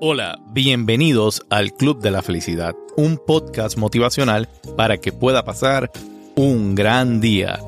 Hola, bienvenidos al Club de la Felicidad, un podcast motivacional para que pueda pasar un gran día.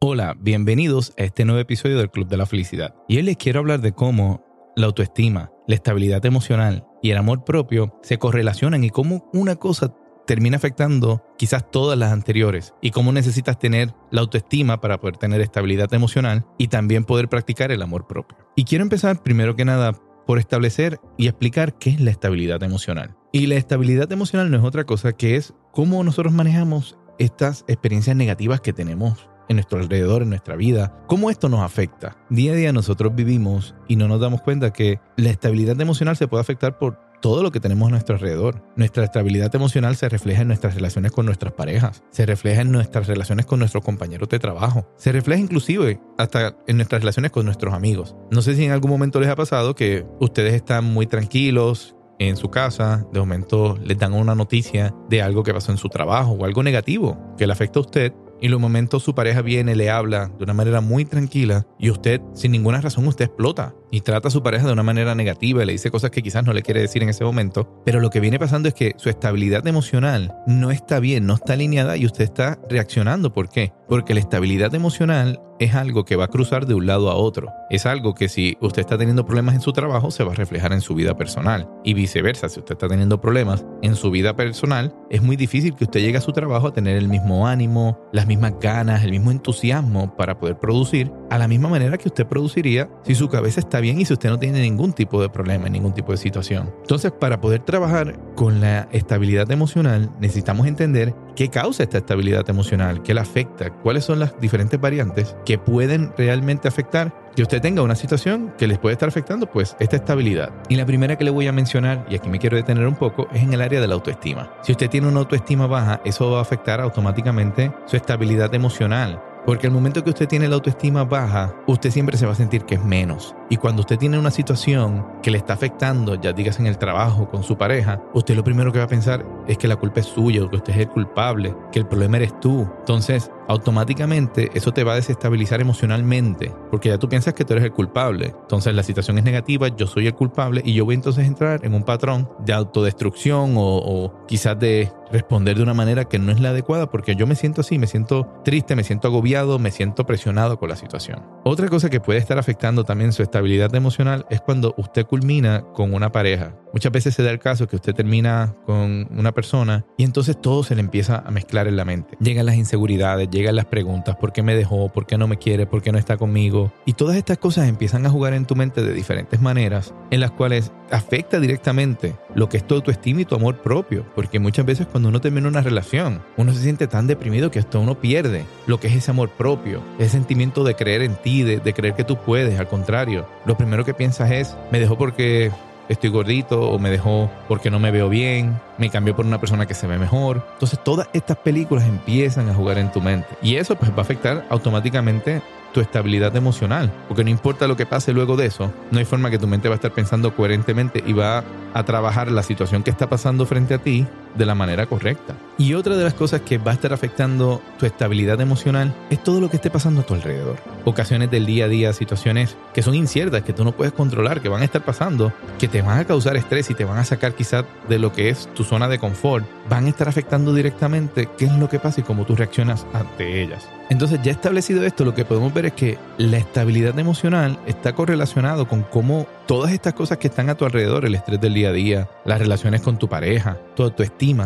Hola, bienvenidos a este nuevo episodio del Club de la Felicidad. Y hoy les quiero hablar de cómo la autoestima, la estabilidad emocional y el amor propio se correlacionan y cómo una cosa termina afectando quizás todas las anteriores y cómo necesitas tener la autoestima para poder tener estabilidad emocional y también poder practicar el amor propio. Y quiero empezar primero que nada por establecer y explicar qué es la estabilidad emocional. Y la estabilidad emocional no es otra cosa que es cómo nosotros manejamos estas experiencias negativas que tenemos en nuestro alrededor, en nuestra vida, cómo esto nos afecta. Día a día nosotros vivimos y no nos damos cuenta que la estabilidad emocional se puede afectar por todo lo que tenemos a nuestro alrededor. Nuestra estabilidad emocional se refleja en nuestras relaciones con nuestras parejas, se refleja en nuestras relaciones con nuestros compañeros de trabajo, se refleja inclusive hasta en nuestras relaciones con nuestros amigos. No sé si en algún momento les ha pasado que ustedes están muy tranquilos, en su casa, de momento les dan una noticia de algo que pasó en su trabajo o algo negativo que le afecta a usted y en los momentos su pareja viene, le habla de una manera muy tranquila y usted, sin ninguna razón, usted explota y trata a su pareja de una manera negativa y le dice cosas que quizás no le quiere decir en ese momento. Pero lo que viene pasando es que su estabilidad emocional no está bien, no está alineada y usted está reaccionando. ¿Por qué? Porque la estabilidad emocional es algo que va a cruzar de un lado a otro. Es algo que si usted está teniendo problemas en su trabajo, se va a reflejar en su vida personal. Y viceversa, si usted está teniendo problemas en su vida personal, es muy difícil que usted llegue a su trabajo a tener el mismo ánimo, las mismas ganas, el mismo entusiasmo para poder producir a la misma manera que usted produciría si su cabeza está bien y si usted no tiene ningún tipo de problema, ningún tipo de situación. Entonces, para poder trabajar con la estabilidad emocional, necesitamos entender qué causa esta estabilidad emocional, qué la afecta, cuáles son las diferentes variantes que pueden realmente afectar que usted tenga una situación que les puede estar afectando, pues esta estabilidad. Y la primera que le voy a mencionar, y aquí me quiero detener un poco, es en el área de la autoestima. Si usted tiene una autoestima baja, eso va a afectar automáticamente su estabilidad emocional. Porque al momento que usted tiene la autoestima baja, usted siempre se va a sentir que es menos. Y cuando usted tiene una situación que le está afectando, ya digas en el trabajo, con su pareja, usted lo primero que va a pensar es que la culpa es suya, que usted es el culpable, que el problema eres tú. Entonces, automáticamente eso te va a desestabilizar emocionalmente, porque ya tú piensas que tú eres el culpable. Entonces la situación es negativa, yo soy el culpable y yo voy entonces a entrar en un patrón de autodestrucción o, o quizás de responder de una manera que no es la adecuada porque yo me siento así, me siento triste, me siento agobiado, me siento presionado con la situación. Otra cosa que puede estar afectando también su estabilidad emocional es cuando usted culmina con una pareja. Muchas veces se da el caso que usted termina con una persona y entonces todo se le empieza a mezclar en la mente. Llegan las inseguridades, llegan las preguntas, ¿por qué me dejó? ¿Por qué no me quiere? ¿Por qué no está conmigo? Y todas estas cosas empiezan a jugar en tu mente de diferentes maneras en las cuales afecta directamente lo que es tu autoestima y tu amor propio. Porque muchas veces cuando uno termina una relación, uno se siente tan deprimido que hasta uno pierde lo que es ese amor propio, ese sentimiento de creer en ti, de, de creer que tú puedes. Al contrario, lo primero que piensas es, me dejó porque estoy gordito o me dejó porque no me veo bien, me cambió por una persona que se ve mejor. Entonces todas estas películas empiezan a jugar en tu mente y eso pues va a afectar automáticamente tu estabilidad emocional, porque no importa lo que pase luego de eso, no hay forma que tu mente va a estar pensando coherentemente y va a trabajar la situación que está pasando frente a ti de la manera correcta. Y otra de las cosas que va a estar afectando tu estabilidad emocional es todo lo que esté pasando a tu alrededor. Ocasiones del día a día, situaciones que son inciertas, que tú no puedes controlar, que van a estar pasando, que te van a causar estrés y te van a sacar quizás de lo que es tu zona de confort, van a estar afectando directamente qué es lo que pasa y cómo tú reaccionas ante ellas. Entonces, ya establecido esto, lo que podemos ver es que la estabilidad emocional está correlacionado con cómo todas estas cosas que están a tu alrededor, el estrés del día a día, las relaciones con tu pareja, tu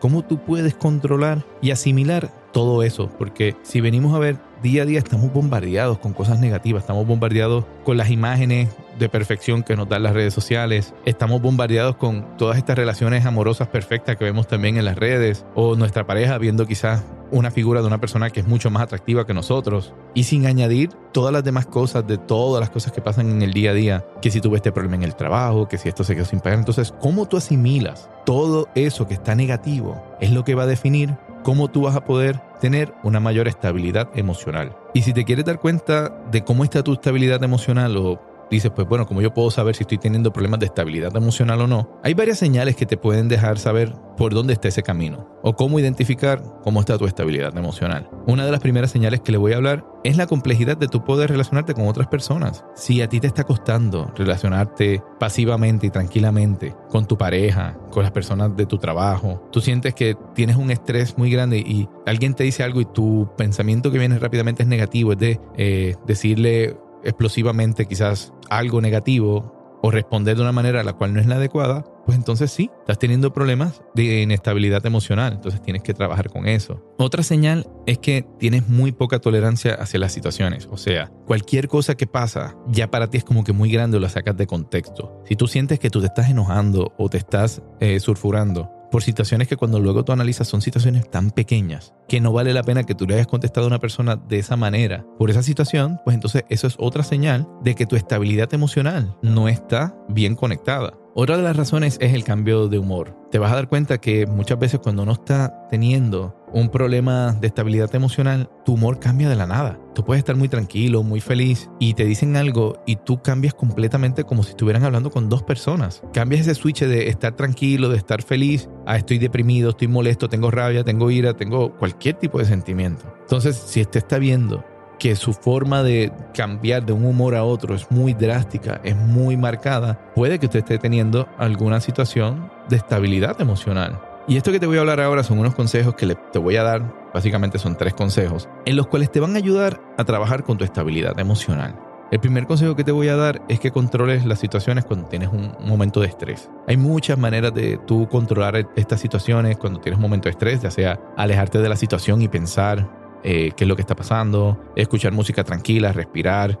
cómo tú puedes controlar y asimilar todo eso, porque si venimos a ver día a día estamos bombardeados con cosas negativas, estamos bombardeados con las imágenes de perfección que nos dan las redes sociales. Estamos bombardeados con todas estas relaciones amorosas perfectas que vemos también en las redes o nuestra pareja viendo quizás una figura de una persona que es mucho más atractiva que nosotros y sin añadir todas las demás cosas de todas las cosas que pasan en el día a día, que si tuve este problema en el trabajo, que si esto se quedó sin pagar, entonces, ¿cómo tú asimilas todo eso que está negativo? Es lo que va a definir cómo tú vas a poder tener una mayor estabilidad emocional. Y si te quieres dar cuenta de cómo está tu estabilidad emocional o dices, pues bueno, como yo puedo saber si estoy teniendo problemas de estabilidad emocional o no, hay varias señales que te pueden dejar saber por dónde está ese camino o cómo identificar cómo está tu estabilidad emocional. Una de las primeras señales que le voy a hablar es la complejidad de tu poder relacionarte con otras personas. Si a ti te está costando relacionarte pasivamente y tranquilamente con tu pareja, con las personas de tu trabajo, tú sientes que tienes un estrés muy grande y alguien te dice algo y tu pensamiento que viene rápidamente es negativo, es de eh, decirle explosivamente quizás algo negativo o responder de una manera a la cual no es la adecuada, pues entonces sí, estás teniendo problemas de inestabilidad emocional, entonces tienes que trabajar con eso. Otra señal es que tienes muy poca tolerancia hacia las situaciones, o sea, cualquier cosa que pasa ya para ti es como que muy grande o la sacas de contexto. Si tú sientes que tú te estás enojando o te estás eh, sulfurando por situaciones que cuando luego tú analizas son situaciones tan pequeñas que no vale la pena que tú le hayas contestado a una persona de esa manera por esa situación, pues entonces eso es otra señal de que tu estabilidad emocional no está bien conectada. Otra de las razones es el cambio de humor. Te vas a dar cuenta que muchas veces cuando uno está teniendo un problema de estabilidad emocional, tu humor cambia de la nada. Tú puedes estar muy tranquilo, muy feliz y te dicen algo y tú cambias completamente como si estuvieran hablando con dos personas. Cambias ese switch de estar tranquilo, de estar feliz, a estoy deprimido, estoy molesto, tengo rabia, tengo ira, tengo cualquier tipo de sentimiento. Entonces, si te está viendo que su forma de cambiar de un humor a otro es muy drástica, es muy marcada, puede que usted esté teniendo alguna situación de estabilidad emocional. Y esto que te voy a hablar ahora son unos consejos que te voy a dar, básicamente son tres consejos, en los cuales te van a ayudar a trabajar con tu estabilidad emocional. El primer consejo que te voy a dar es que controles las situaciones cuando tienes un momento de estrés. Hay muchas maneras de tú controlar estas situaciones cuando tienes un momento de estrés, ya sea alejarte de la situación y pensar eh, qué es lo que está pasando, escuchar música tranquila, respirar,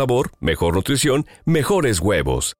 sabor, mejor nutrición, mejores huevos.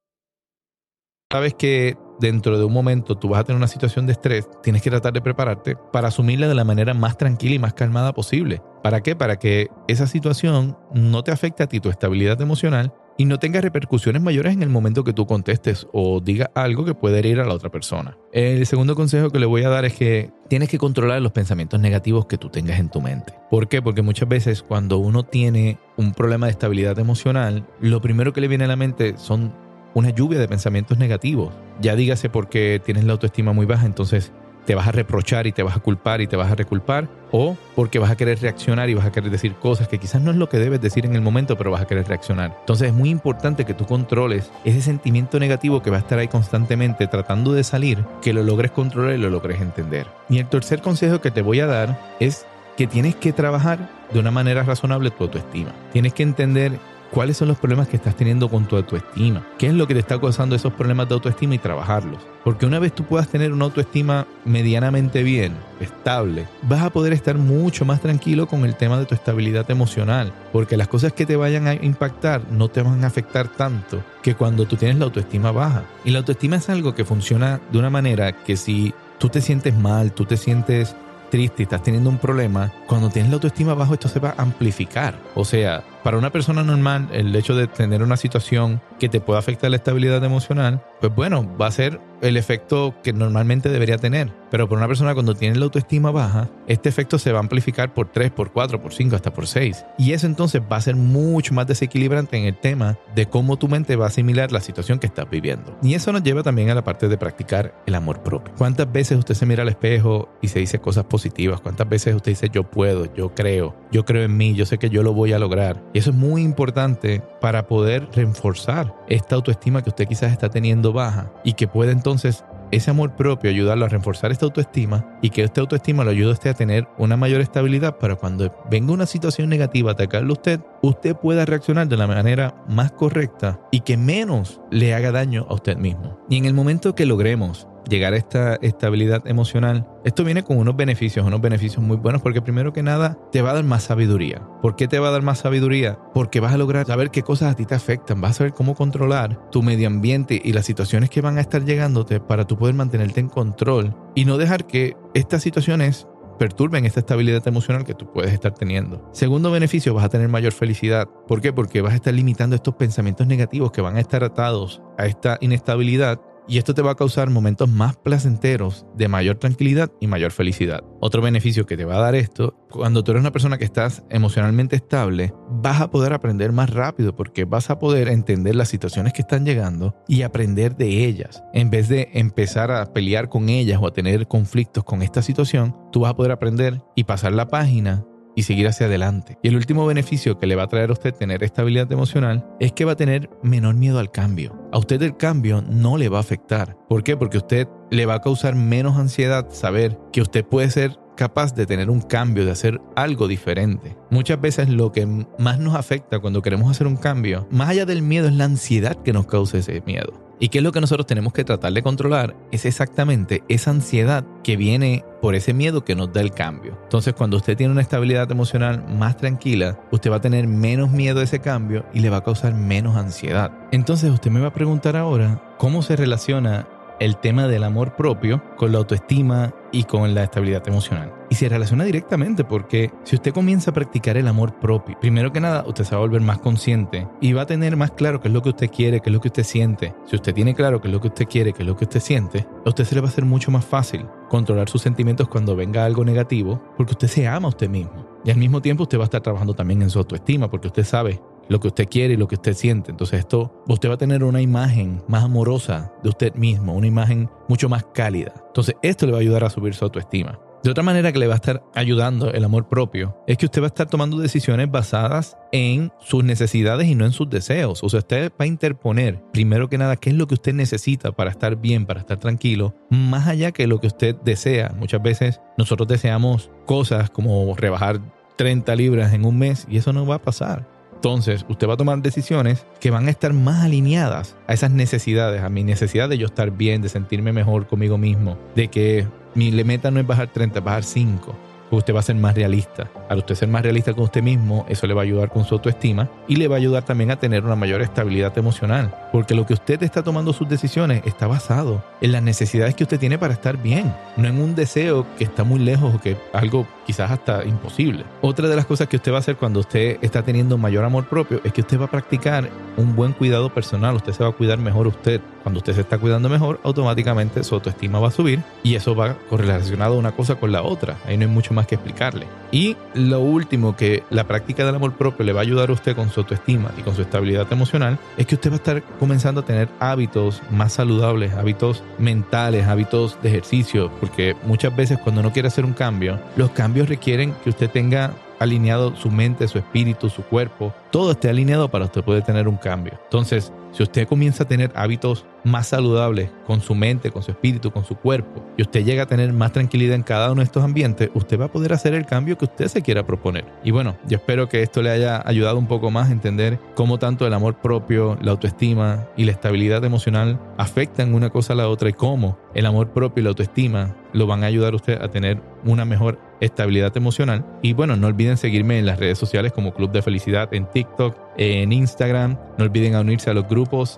Sabes que dentro de un momento tú vas a tener una situación de estrés, tienes que tratar de prepararte para asumirla de la manera más tranquila y más calmada posible. ¿Para qué? Para que esa situación no te afecte a ti tu estabilidad emocional y no tenga repercusiones mayores en el momento que tú contestes o digas algo que pueda herir a la otra persona. El segundo consejo que le voy a dar es que tienes que controlar los pensamientos negativos que tú tengas en tu mente. ¿Por qué? Porque muchas veces cuando uno tiene un problema de estabilidad emocional, lo primero que le viene a la mente son una lluvia de pensamientos negativos. Ya dígase porque tienes la autoestima muy baja, entonces te vas a reprochar y te vas a culpar y te vas a reculpar, o porque vas a querer reaccionar y vas a querer decir cosas que quizás no es lo que debes decir en el momento, pero vas a querer reaccionar. Entonces es muy importante que tú controles ese sentimiento negativo que va a estar ahí constantemente tratando de salir, que lo logres controlar y lo logres entender. Y el tercer consejo que te voy a dar es que tienes que trabajar de una manera razonable tu autoestima. Tienes que entender cuáles son los problemas que estás teniendo con tu autoestima, qué es lo que te está causando esos problemas de autoestima y trabajarlos. Porque una vez tú puedas tener una autoestima medianamente bien, estable, vas a poder estar mucho más tranquilo con el tema de tu estabilidad emocional, porque las cosas que te vayan a impactar no te van a afectar tanto que cuando tú tienes la autoestima baja. Y la autoestima es algo que funciona de una manera que si tú te sientes mal, tú te sientes triste y estás teniendo un problema, cuando tienes la autoestima bajo esto se va a amplificar. O sea, para una persona normal, el hecho de tener una situación que te pueda afectar la estabilidad emocional, pues bueno, va a ser el efecto que normalmente debería tener. Pero para una persona cuando tiene la autoestima baja, este efecto se va a amplificar por 3, por 4, por 5, hasta por 6. Y eso entonces va a ser mucho más desequilibrante en el tema de cómo tu mente va a asimilar la situación que estás viviendo. Y eso nos lleva también a la parte de practicar el amor propio. ¿Cuántas veces usted se mira al espejo y se dice cosas positivas? ¿Cuántas veces usted dice yo puedo, yo creo, yo creo en mí, yo sé que yo lo voy a lograr? Y eso es muy importante para poder reforzar esta autoestima que usted quizás está teniendo baja y que puede entonces ese amor propio ayudarlo a reforzar esta autoestima y que esta autoestima lo ayude a a tener una mayor estabilidad para cuando venga una situación negativa a atacarle a usted, usted pueda reaccionar de la manera más correcta y que menos le haga daño a usted mismo. Y en el momento que logremos llegar a esta estabilidad emocional, esto viene con unos beneficios, unos beneficios muy buenos porque primero que nada te va a dar más sabiduría. ¿Por qué te va a dar más sabiduría? Porque vas a lograr saber qué cosas a ti te afectan, vas a saber cómo controlar tu medio ambiente y las situaciones que van a estar llegándote para tú poder mantenerte en control y no dejar que estas situaciones perturben esta estabilidad emocional que tú puedes estar teniendo. Segundo beneficio, vas a tener mayor felicidad. ¿Por qué? Porque vas a estar limitando estos pensamientos negativos que van a estar atados a esta inestabilidad y esto te va a causar momentos más placenteros de mayor tranquilidad y mayor felicidad. Otro beneficio que te va a dar esto, cuando tú eres una persona que estás emocionalmente estable, vas a poder aprender más rápido porque vas a poder entender las situaciones que están llegando y aprender de ellas. En vez de empezar a pelear con ellas o a tener conflictos con esta situación, tú vas a poder aprender y pasar la página y seguir hacia adelante. Y el último beneficio que le va a traer a usted tener estabilidad emocional es que va a tener menor miedo al cambio. A usted el cambio no le va a afectar. ¿Por qué? Porque usted le va a causar menos ansiedad saber que usted puede ser capaz de tener un cambio, de hacer algo diferente. Muchas veces lo que más nos afecta cuando queremos hacer un cambio, más allá del miedo, es la ansiedad que nos causa ese miedo. ¿Y qué es lo que nosotros tenemos que tratar de controlar? Es exactamente esa ansiedad que viene por ese miedo que nos da el cambio. Entonces, cuando usted tiene una estabilidad emocional más tranquila, usted va a tener menos miedo a ese cambio y le va a causar menos ansiedad. Entonces, usted me va a preguntar ahora, ¿cómo se relaciona el tema del amor propio con la autoestima y con la estabilidad emocional. Y se relaciona directamente porque si usted comienza a practicar el amor propio, primero que nada usted se va a volver más consciente y va a tener más claro qué es lo que usted quiere, qué es lo que usted siente. Si usted tiene claro qué es lo que usted quiere, qué es lo que usted siente, a usted se le va a hacer mucho más fácil controlar sus sentimientos cuando venga algo negativo porque usted se ama a usted mismo. Y al mismo tiempo usted va a estar trabajando también en su autoestima porque usted sabe lo que usted quiere y lo que usted siente. Entonces esto, usted va a tener una imagen más amorosa de usted mismo, una imagen mucho más cálida. Entonces esto le va a ayudar a subir su autoestima. De otra manera que le va a estar ayudando el amor propio es que usted va a estar tomando decisiones basadas en sus necesidades y no en sus deseos. O sea, usted va a interponer, primero que nada, qué es lo que usted necesita para estar bien, para estar tranquilo, más allá que lo que usted desea. Muchas veces nosotros deseamos cosas como rebajar 30 libras en un mes y eso no va a pasar. Entonces, usted va a tomar decisiones que van a estar más alineadas a esas necesidades, a mi necesidad de yo estar bien, de sentirme mejor conmigo mismo, de que mi meta no es bajar 30, es bajar 5 usted va a ser más realista. Al usted ser más realista con usted mismo, eso le va a ayudar con su autoestima y le va a ayudar también a tener una mayor estabilidad emocional, porque lo que usted está tomando sus decisiones está basado en las necesidades que usted tiene para estar bien, no en un deseo que está muy lejos o que algo quizás hasta imposible. Otra de las cosas que usted va a hacer cuando usted está teniendo mayor amor propio es que usted va a practicar un buen cuidado personal, usted se va a cuidar mejor usted. Cuando usted se está cuidando mejor, automáticamente su autoestima va a subir y eso va correlacionado una cosa con la otra. Ahí no hay mucho más que explicarle. Y lo último que la práctica del amor propio le va a ayudar a usted con su autoestima y con su estabilidad emocional es que usted va a estar comenzando a tener hábitos más saludables, hábitos mentales, hábitos de ejercicio, porque muchas veces cuando uno quiere hacer un cambio, los cambios requieren que usted tenga alineado su mente, su espíritu, su cuerpo, todo esté alineado para usted poder tener un cambio. Entonces, si usted comienza a tener hábitos más saludables con su mente, con su espíritu, con su cuerpo, y usted llega a tener más tranquilidad en cada uno de estos ambientes, usted va a poder hacer el cambio que usted se quiera proponer. Y bueno, yo espero que esto le haya ayudado un poco más a entender cómo tanto el amor propio, la autoestima y la estabilidad emocional afectan una cosa a la otra y cómo el amor propio y la autoestima lo van a ayudar a usted a tener una mejor estabilidad emocional. Y bueno, no olviden seguirme en las redes sociales como Club de Felicidad en TikTok, en Instagram. No olviden unirse a los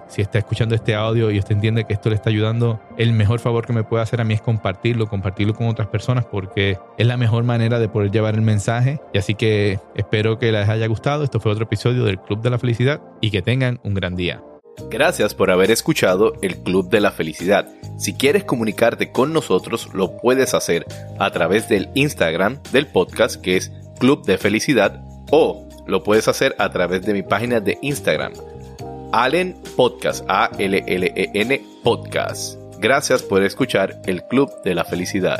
Si está escuchando este audio y usted entiende que esto le está ayudando, el mejor favor que me puede hacer a mí es compartirlo, compartirlo con otras personas porque es la mejor manera de poder llevar el mensaje. Y así que espero que les haya gustado. Esto fue otro episodio del Club de la Felicidad y que tengan un gran día. Gracias por haber escuchado el Club de la Felicidad. Si quieres comunicarte con nosotros, lo puedes hacer a través del Instagram del podcast que es Club de Felicidad o lo puedes hacer a través de mi página de Instagram, Allen Podcast, A-L-L-E-N Podcast. Gracias por escuchar el Club de la Felicidad.